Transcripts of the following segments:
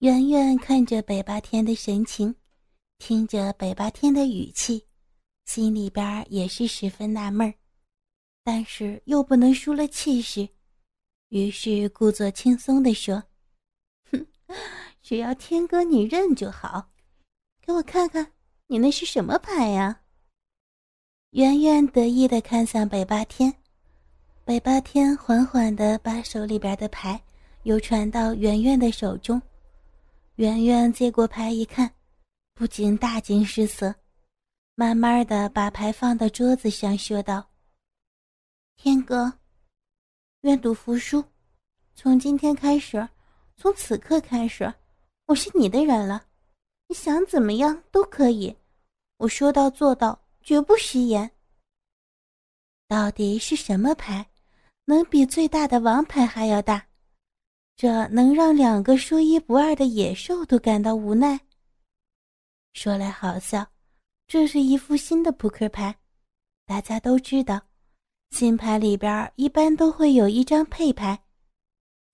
圆圆看着北八天的神情，听着北八天的语气，心里边也是十分纳闷儿，但是又不能输了气势，于是故作轻松地说：“哼，只要天哥你认就好，给我看看你那是什么牌呀？”圆圆得意地看向北八天，北八天缓缓地把手里边的牌又传到圆圆的手中。圆圆接过牌一看，不禁大惊失色，慢慢的把牌放到桌子上，说道：“天哥，愿赌服输。从今天开始，从此刻开始，我是你的人了。你想怎么样都可以，我说到做到，绝不食言。到底是什么牌，能比最大的王牌还要大？”这能让两个说一不二的野兽都感到无奈。说来好笑，这是一副新的扑克牌。大家都知道，新牌里边一般都会有一张配牌，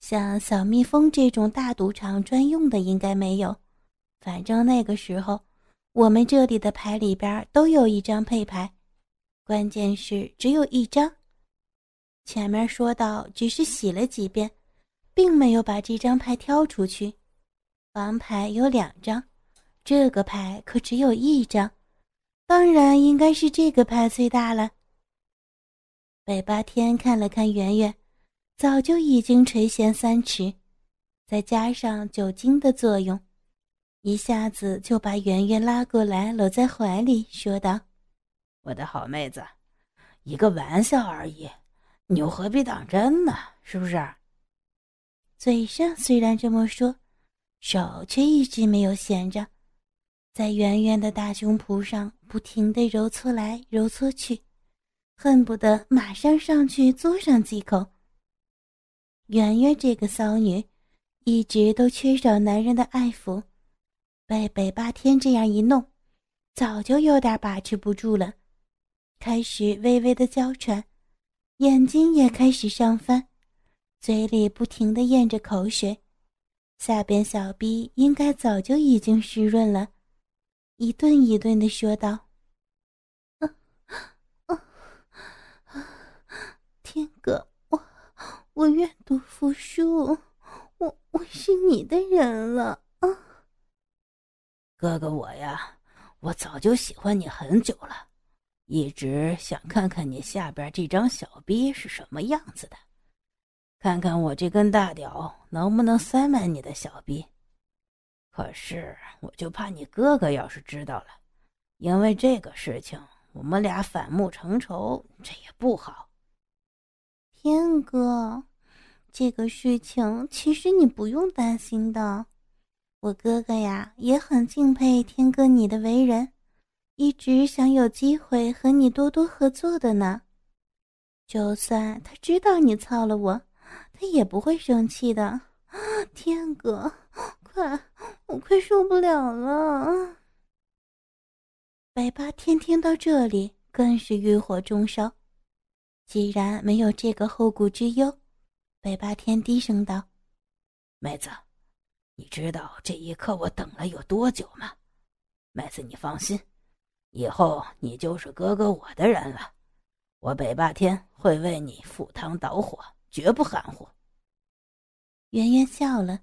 像小蜜蜂这种大赌场专用的应该没有。反正那个时候，我们这里的牌里边都有一张配牌，关键是只有一张。前面说到，只是洗了几遍。并没有把这张牌挑出去，王牌有两张，这个牌可只有一张，当然应该是这个牌最大了。北八天看了看圆圆，早就已经垂涎三尺，再加上酒精的作用，一下子就把圆圆拉过来搂在怀里，说道：“我的好妹子，一个玩笑而已，你又何必当真呢？是不是？”嘴上虽然这么说，手却一直没有闲着，在圆圆的大胸脯上不停地揉搓来揉搓去，恨不得马上上去嘬上几口。圆圆这个骚女，一直都缺少男人的爱抚，被北霸天这样一弄，早就有点把持不住了，开始微微的娇喘，眼睛也开始上翻。嘴里不停的咽着口水，下边小臂应该早就已经湿润了，一顿一顿的说道：“啊啊！天哥，我我愿赌服输，我我是你的人了啊！哥哥我呀，我早就喜欢你很久了，一直想看看你下边这张小逼是什么样子的。”看看我这根大屌能不能塞满你的小臂，可是我就怕你哥哥要是知道了，因为这个事情我们俩反目成仇，这也不好。天哥，这个事情其实你不用担心的，我哥哥呀也很敬佩天哥你的为人，一直想有机会和你多多合作的呢。就算他知道你操了我。他也不会生气的，天哥，快，我快受不了了。北八天听到这里，更是欲火中烧。既然没有这个后顾之忧，北八天低声道：“妹子，你知道这一刻我等了有多久吗？妹子，你放心，以后你就是哥哥我的人了。我北霸天会为你赴汤蹈火。”绝不含糊。圆圆笑了，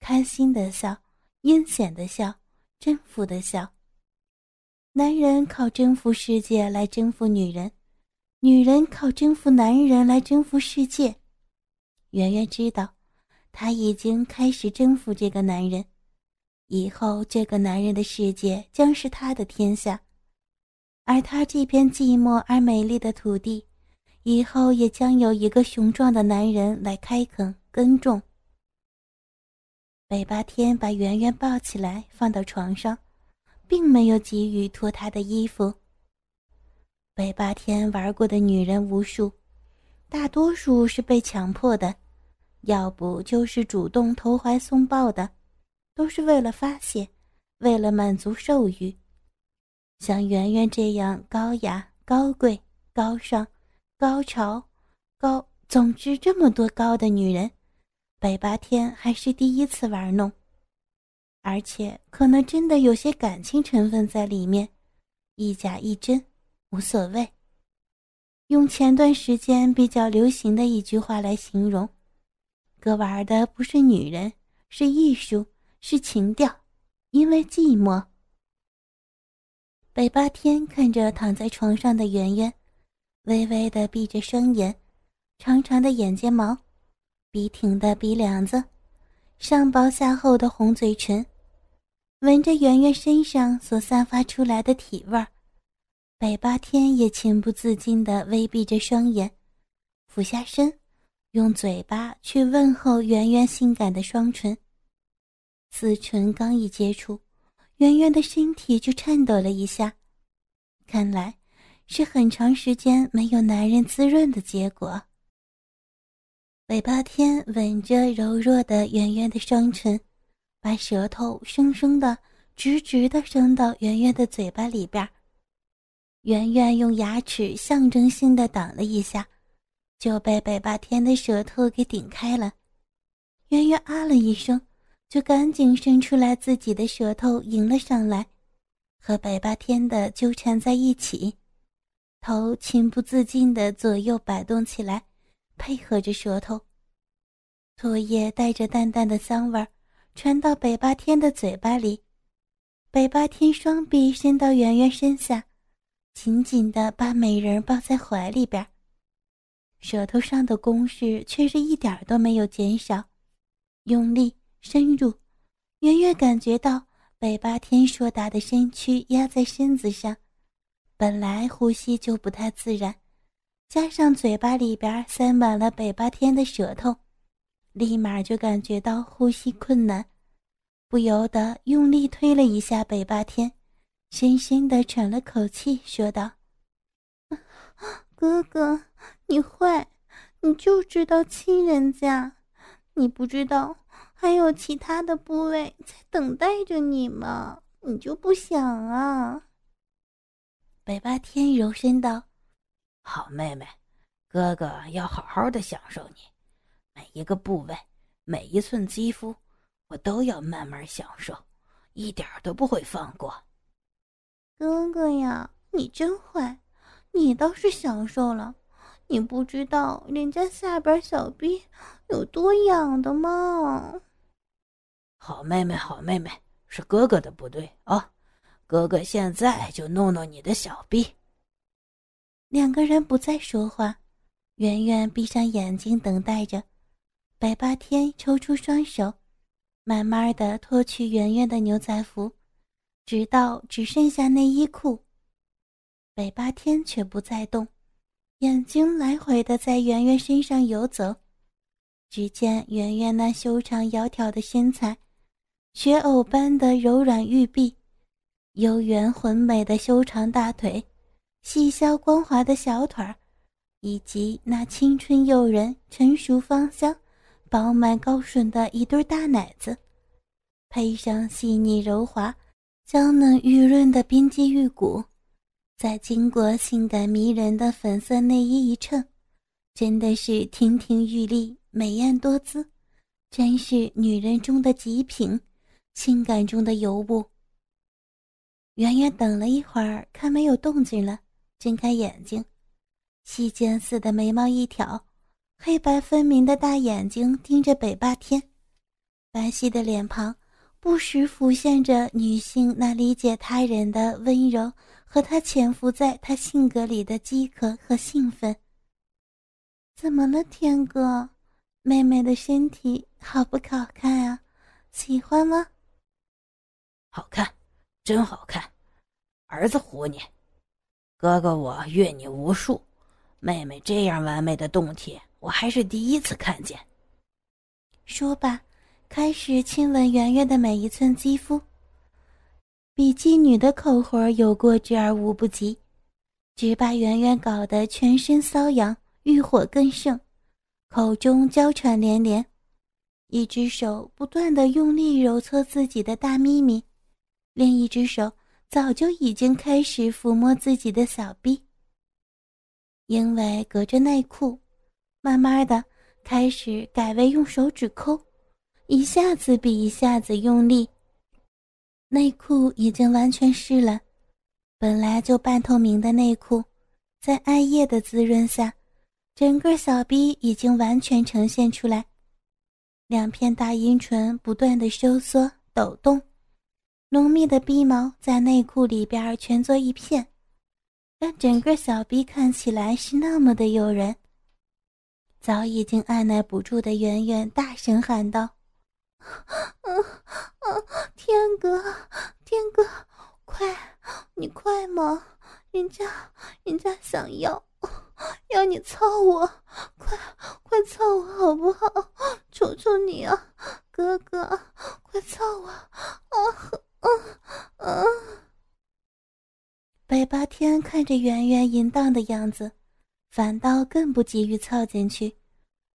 开心的笑，阴险的笑，征服的笑。男人靠征服世界来征服女人，女人靠征服男人来征服世界。圆圆知道，她已经开始征服这个男人，以后这个男人的世界将是她的天下，而她这片寂寞而美丽的土地。以后也将有一个雄壮的男人来开垦耕种。北八天把圆圆抱起来放到床上，并没有急于脱她的衣服。北八天玩过的女人无数，大多数是被强迫的，要不就是主动投怀送抱的，都是为了发泄，为了满足兽欲。像圆圆这样高雅、高贵、高尚。高潮，高，总之这么多高的女人，北八天还是第一次玩弄。而且可能真的有些感情成分在里面，一假一真，无所谓。用前段时间比较流行的一句话来形容，哥玩的不是女人，是艺术，是情调，因为寂寞。北八天看着躺在床上的圆圆，微微的闭着双眼，长长的眼睫毛，笔挺的鼻梁子，上薄下厚的红嘴唇，闻着圆圆身上所散发出来的体味儿。北八天也情不自禁的微闭着双眼，俯下身，用嘴巴去问候圆圆性感的双唇。此唇刚一接触，圆圆的身体就颤抖了一下，看来是很长时间没有男人滋润的结果。北八天吻着柔弱的圆圆的双唇，把舌头生生的、直直的伸到圆圆的嘴巴里边。圆圆用牙齿象征性的挡了一下，就被北霸天的舌头给顶开了。圆圆啊了一声，就赶紧伸出来自己的舌头迎了上来，和北霸天的纠缠在一起，头情不自禁的左右摆动起来，配合着舌头。唾液带着淡淡的香味儿传到北霸天的嘴巴里，北霸天双臂伸到圆圆身下。紧紧地把美人抱在怀里边，舌头上的攻势却是一点都没有减少，用力深入，圆圆感觉到北八天硕大的身躯压在身子上，本来呼吸就不太自然，加上嘴巴里边塞满了北八天的舌头，立马就感觉到呼吸困难，不由得用力推了一下北八天。深深的喘了口气，说道：“哥哥，你坏，你就知道亲人家，你不知道还有其他的部位在等待着你吗？你就不想啊？”北八天柔声道：“好妹妹，哥哥要好好的享受你，每一个部位，每一寸肌肤，我都要慢慢享受，一点都不会放过。”哥哥呀，你真坏！你倒是享受了，你不知道人家下边小臂有多痒的吗？好妹妹，好妹妹，是哥哥的不对啊！哥哥现在就弄弄你的小臂。两个人不再说话，圆圆闭上眼睛等待着。百八天抽出双手，慢慢的脱去圆圆的牛仔服。直到只剩下内衣裤，北八天却不再动，眼睛来回的在圆圆身上游走。只见圆圆那修长窈窕的身材，雪藕般的柔软玉臂，幽圆浑美的修长大腿，细削光滑的小腿儿，以及那青春诱人、成熟芳香、饱满高顺的一对大奶子，配上细腻柔滑。娇嫩玉润的冰肌玉骨，再经过性感迷人的粉色内衣一衬，真的是亭亭玉立、美艳多姿，真是女人中的极品，性感中的尤物。圆圆等了一会儿，看没有动静了，睁开眼睛，细尖似的眉毛一挑，黑白分明的大眼睛盯着北霸天，白皙的脸庞。不时浮现着女性那理解他人的温柔和她潜伏在她性格里的饥渴和兴奋。怎么了，天哥？妹妹的身体好不好看啊？喜欢吗？好看，真好看。儿子唬你，哥哥我阅你无数，妹妹这样完美的胴体，我还是第一次看见。说吧。开始亲吻圆圆的每一寸肌肤，比妓女的口活有过之而无不及，只把圆圆搞得全身瘙痒，欲火更盛，口中娇喘连连，一只手不断的用力揉搓自己的大咪咪，另一只手早就已经开始抚摸自己的小臂，因为隔着内裤，慢慢的开始改为用手指抠。一下子比一下子用力，内裤已经完全湿了，本来就半透明的内裤，在艾叶的滋润下，整个小臂已经完全呈现出来。两片大阴唇不断的收缩抖动，浓密的鼻毛在内裤里边蜷作一片，让整个小臂看起来是那么的诱人。早已经按耐不住的圆圆大声喊道：“嗯嗯，天哥，天哥，快，你快嘛！人家，人家想要。”要你操我，快快操我好不好？求求你啊，哥哥，快操我！啊啊啊！北八天看着圆圆淫荡的样子，反倒更不急于凑进去，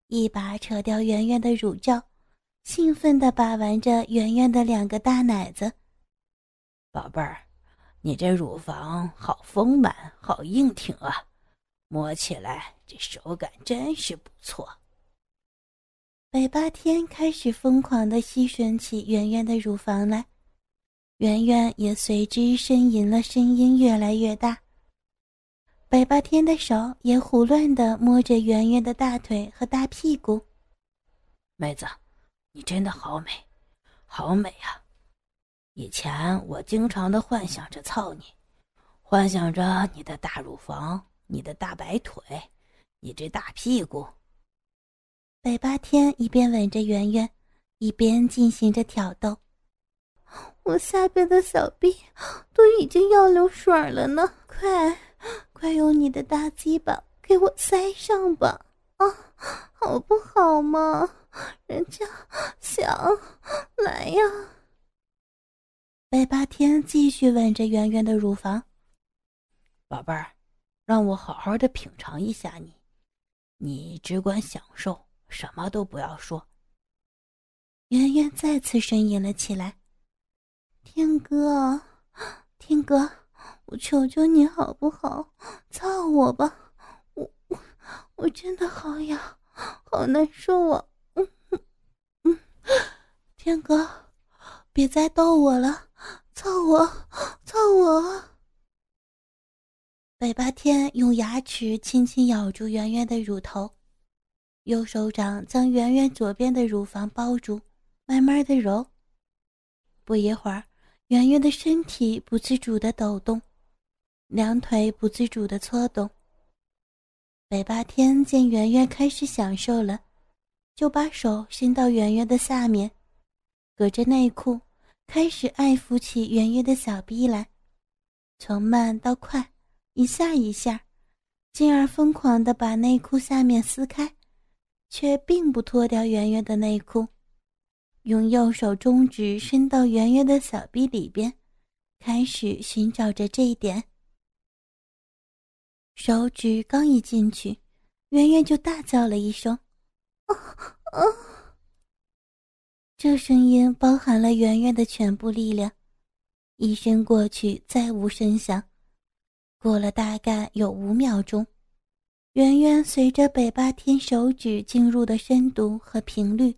一把扯掉圆圆的乳罩，兴奋地把玩着圆圆的两个大奶子。宝贝儿，你这乳房好丰满，好硬挺啊！摸起来这手感真是不错。北八天开始疯狂地吸吮起圆圆的乳房来，圆圆也随之呻吟了，声音越来越大。北八天的手也胡乱的摸着圆圆的大腿和大屁股。妹子，你真的好美，好美啊！以前我经常的幻想着操你，幻想着你的大乳房。你的大白腿，你这大屁股。北八天一边吻着圆圆，一边进行着挑逗。我下边的小臂都已经要流水了呢，快，快用你的大鸡巴给我塞上吧！啊，好不好嘛？人家想来呀。北八天继续吻着圆圆的乳房，宝贝儿。让我好好的品尝一下你，你只管享受，什么都不要说。圆圆再次呻吟了起来：“天哥，天哥，我求求你好不好，操我吧，我我我真的好痒，好难受啊！嗯嗯，天哥，别再逗我了，操我，操我！”北八天用牙齿轻轻咬住圆圆的乳头，右手掌将圆圆左边的乳房包住，慢慢的揉。不一会儿，圆圆的身体不自主的抖动，两腿不自主的搓动。北八天见圆圆开始享受了，就把手伸到圆圆的下面，隔着内裤开始爱抚起圆圆的小臂来，从慢到快。一下一下，进而疯狂的把内裤下面撕开，却并不脱掉圆圆的内裤，用右手中指伸到圆圆的小臂里边，开始寻找着这一点。手指刚一进去，圆圆就大叫了一声：“啊啊！”这声音包含了圆圆的全部力量，一伸过去，再无声响。过了大概有五秒钟，圆圆随着北八天手指进入的深度和频率，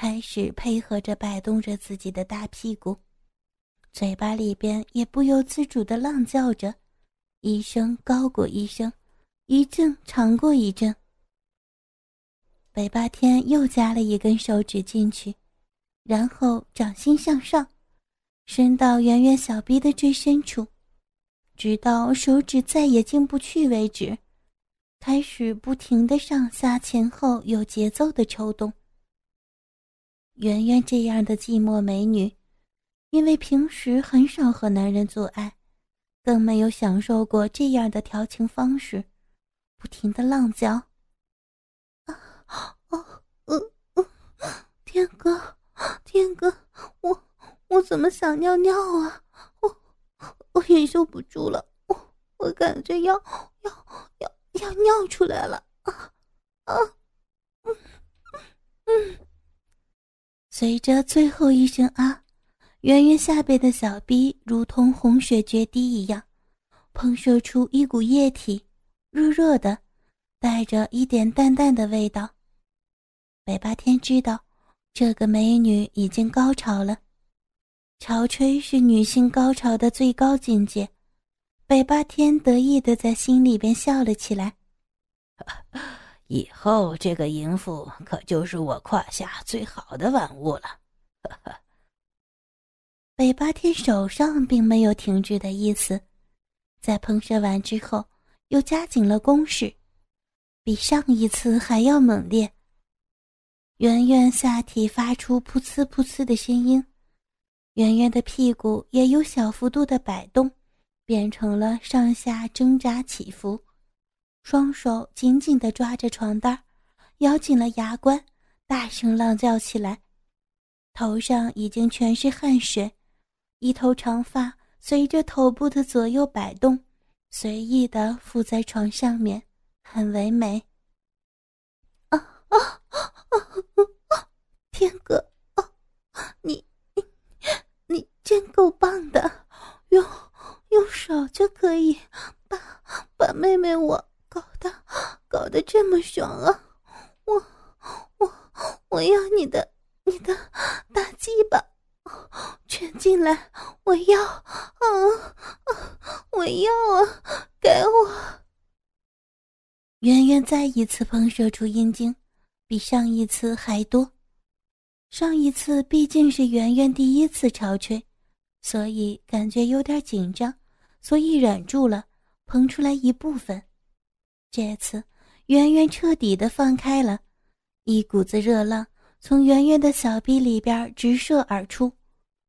开始配合着摆动着自己的大屁股，嘴巴里边也不由自主的浪叫着，一声高过一声，一阵长过一阵。北八天又加了一根手指进去，然后掌心向上，伸到圆圆小臂的最深处。直到手指再也进不去为止，开始不停的上下前后有节奏的抽动。圆圆这样的寂寞美女，因为平时很少和男人做爱，更没有享受过这样的调情方式，不停的浪叫：“啊，哦，嗯嗯，天哥，天哥，我我怎么想尿尿啊？我。”我忍受不住了，我我感觉要要要要尿出来了啊啊！嗯嗯，随着最后一声啊，圆圆下背的小臂如同洪水决堤一样，喷射出一股液体，热热的，带着一点淡淡的味道。北八天知道，这个美女已经高潮了。潮吹是女性高潮的最高境界，北八天得意的在心里边笑了起来。以后这个淫妇可就是我胯下最好的玩物了。北八天手上并没有停止的意思，在喷射完之后又加紧了攻势，比上一次还要猛烈。圆圆下体发出噗呲噗呲的声音。圆圆的屁股也有小幅度的摆动，变成了上下挣扎起伏，双手紧紧地抓着床单，咬紧了牙关，大声浪叫起来。头上已经全是汗水，一头长发随着头部的左右摆动，随意地附在床上面，很唯美。啊啊啊啊！天哥，啊，你。真够棒的，用用手就可以把把妹妹我搞得搞得这么爽啊！我我我要你的你的大鸡巴，全进来！我要啊啊！我要啊！给我！圆圆再一次喷射出阴茎，比上一次还多。上一次毕竟是圆圆第一次潮吹。所以感觉有点紧张，所以忍住了，喷出来一部分。这次圆圆彻底的放开了，一股子热浪从圆圆的小臂里边直射而出，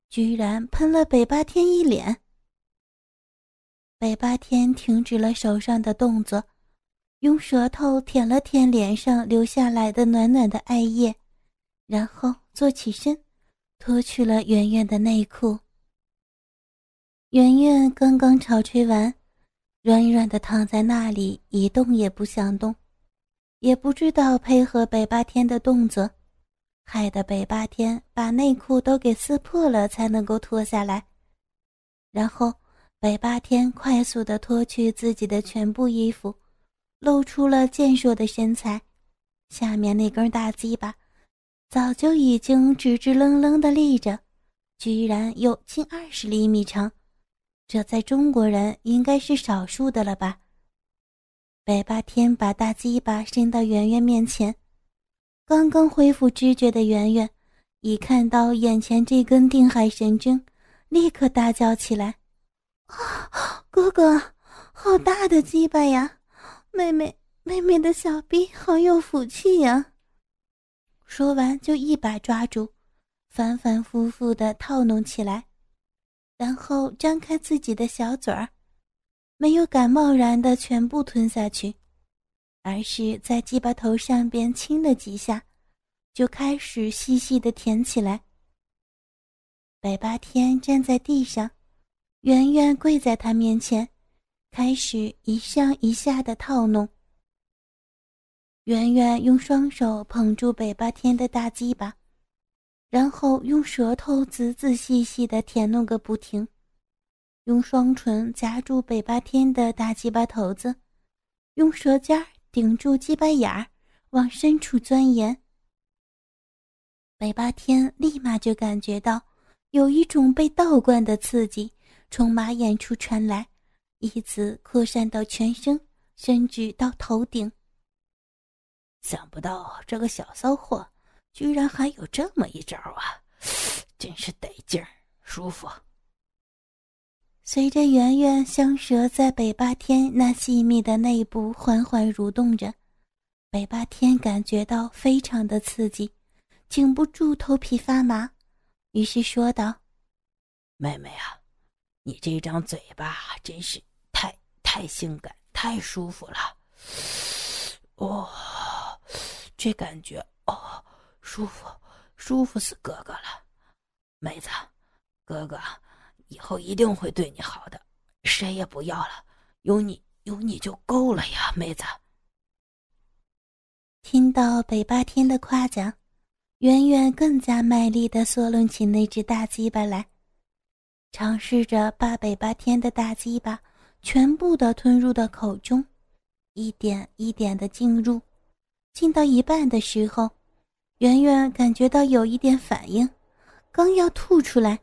居然喷了北八天一脸。北八天停止了手上的动作，用舌头舔了舔脸上流下来的暖暖的艾叶，然后坐起身，脱去了圆圆的内裤。圆圆刚刚潮吹完，软软的躺在那里，一动也不想动，也不知道配合北八天的动作，害得北八天把内裤都给撕破了才能够脱下来。然后北八天快速的脱去自己的全部衣服，露出了健硕的身材，下面那根大鸡巴早就已经直直愣愣的立着，居然有近二十厘米长。这在中国人应该是少数的了吧？北八天把大鸡巴伸到圆圆面前，刚刚恢复知觉的圆圆，一看到眼前这根定海神针，立刻大叫起来：“啊，哥哥，好大的鸡巴呀！妹妹，妹妹的小臂好有福气呀！”说完就一把抓住，反反复复的套弄起来。然后张开自己的小嘴儿，没有敢贸然的全部吞下去，而是在鸡巴头上边亲了几下，就开始细细的舔起来。北八天站在地上，圆圆跪在他面前，开始一上一下的套弄。圆圆用双手捧住北八天的大鸡巴。然后用舌头仔仔细细的舔弄个不停，用双唇夹住北八天的大鸡巴头子，用舌尖顶住鸡巴眼儿，往深处钻研。北八天立马就感觉到有一种被倒灌的刺激从马眼处传来，一直扩散到全身，甚至到头顶。想不到这个小骚货。居然还有这么一招啊！真是得劲儿，舒服。随着圆圆香舌在北八天那细密的内部缓缓蠕动着，北八天感觉到非常的刺激，禁不住头皮发麻，于是说道：“妹妹啊，你这张嘴巴真是太太性感，太舒服了。哦，这感觉哦。”舒服，舒服死哥哥了，妹子，哥哥以后一定会对你好的，谁也不要了，有你有你就够了呀，妹子。听到北八天的夸奖，圆圆更加卖力的缩拢起那只大鸡巴来，尝试着把北八天的大鸡巴全部的吞入到口中，一点一点的进入，进到一半的时候。圆圆感觉到有一点反应，刚要吐出来，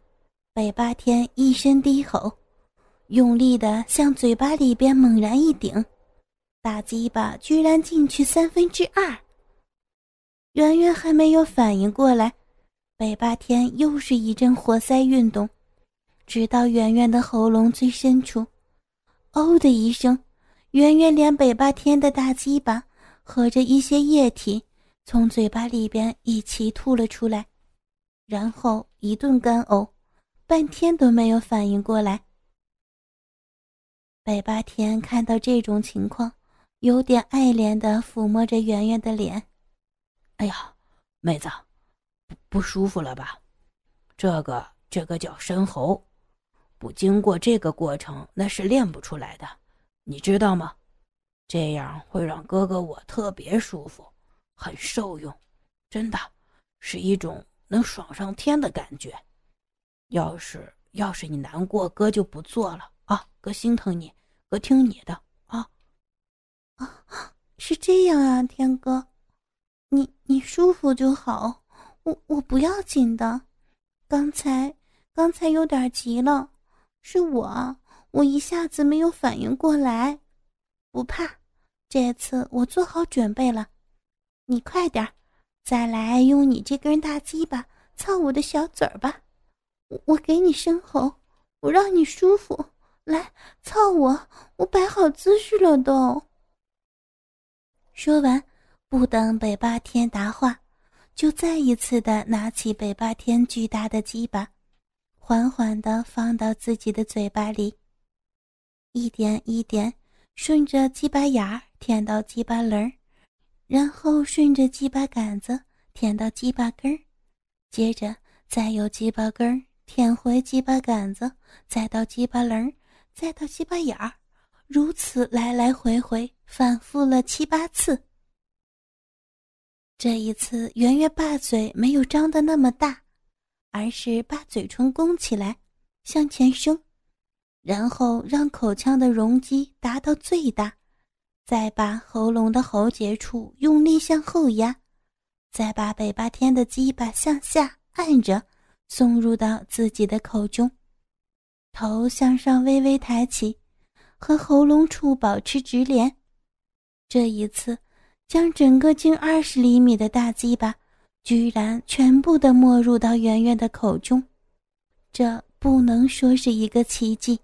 北八天一声低吼，用力的向嘴巴里边猛然一顶，大鸡巴居然进去三分之二。圆圆还没有反应过来，北八天又是一阵活塞运动，直到圆圆的喉咙最深处，哦的一声，圆圆连北八天的大鸡巴和着一些液体从嘴巴里边一起吐了出来，然后一顿干呕。半天都没有反应过来。北八天看到这种情况，有点爱怜的抚摸着圆圆的脸。哎呀，妹子，不不舒服了吧？这个这个叫深喉，不经过这个过程那是练不出来的，你知道吗？这样会让哥哥我特别舒服，很受用，真的是一种能爽上天的感觉。要是要是你难过，哥就不做了啊！哥心疼你，哥听你的啊！啊，是这样啊，天哥，你你舒服就好，我我不要紧的。刚才刚才有点急了，是我我一下子没有反应过来，不怕，这次我做好准备了。你快点，再来用你这根大鸡巴操我的小嘴儿吧。我给你生喉，我让你舒服，来操我，我摆好姿势了都。说完，不等北霸天答话，就再一次的拿起北霸天巨大的鸡巴，缓缓的放到自己的嘴巴里，一点一点顺着鸡巴眼儿舔到鸡巴棱儿，然后顺着鸡巴杆子舔到鸡巴根儿，接着再由鸡巴根儿。舔回鸡巴杆子，再到鸡巴棱儿再到鸡巴眼儿，如此来来回回反复了七八次。这一次，圆圆把嘴没有张得那么大，而是把嘴唇弓起来向前伸，然后让口腔的容积达到最大，再把喉咙的喉结处用力向后压，再把北八天的鸡巴向下按着。送入到自己的口中，头向上微微抬起，和喉咙处保持直连。这一次，将整个近二十厘米的大鸡巴，居然全部的没入到圆圆的口中，这不能说是一个奇迹，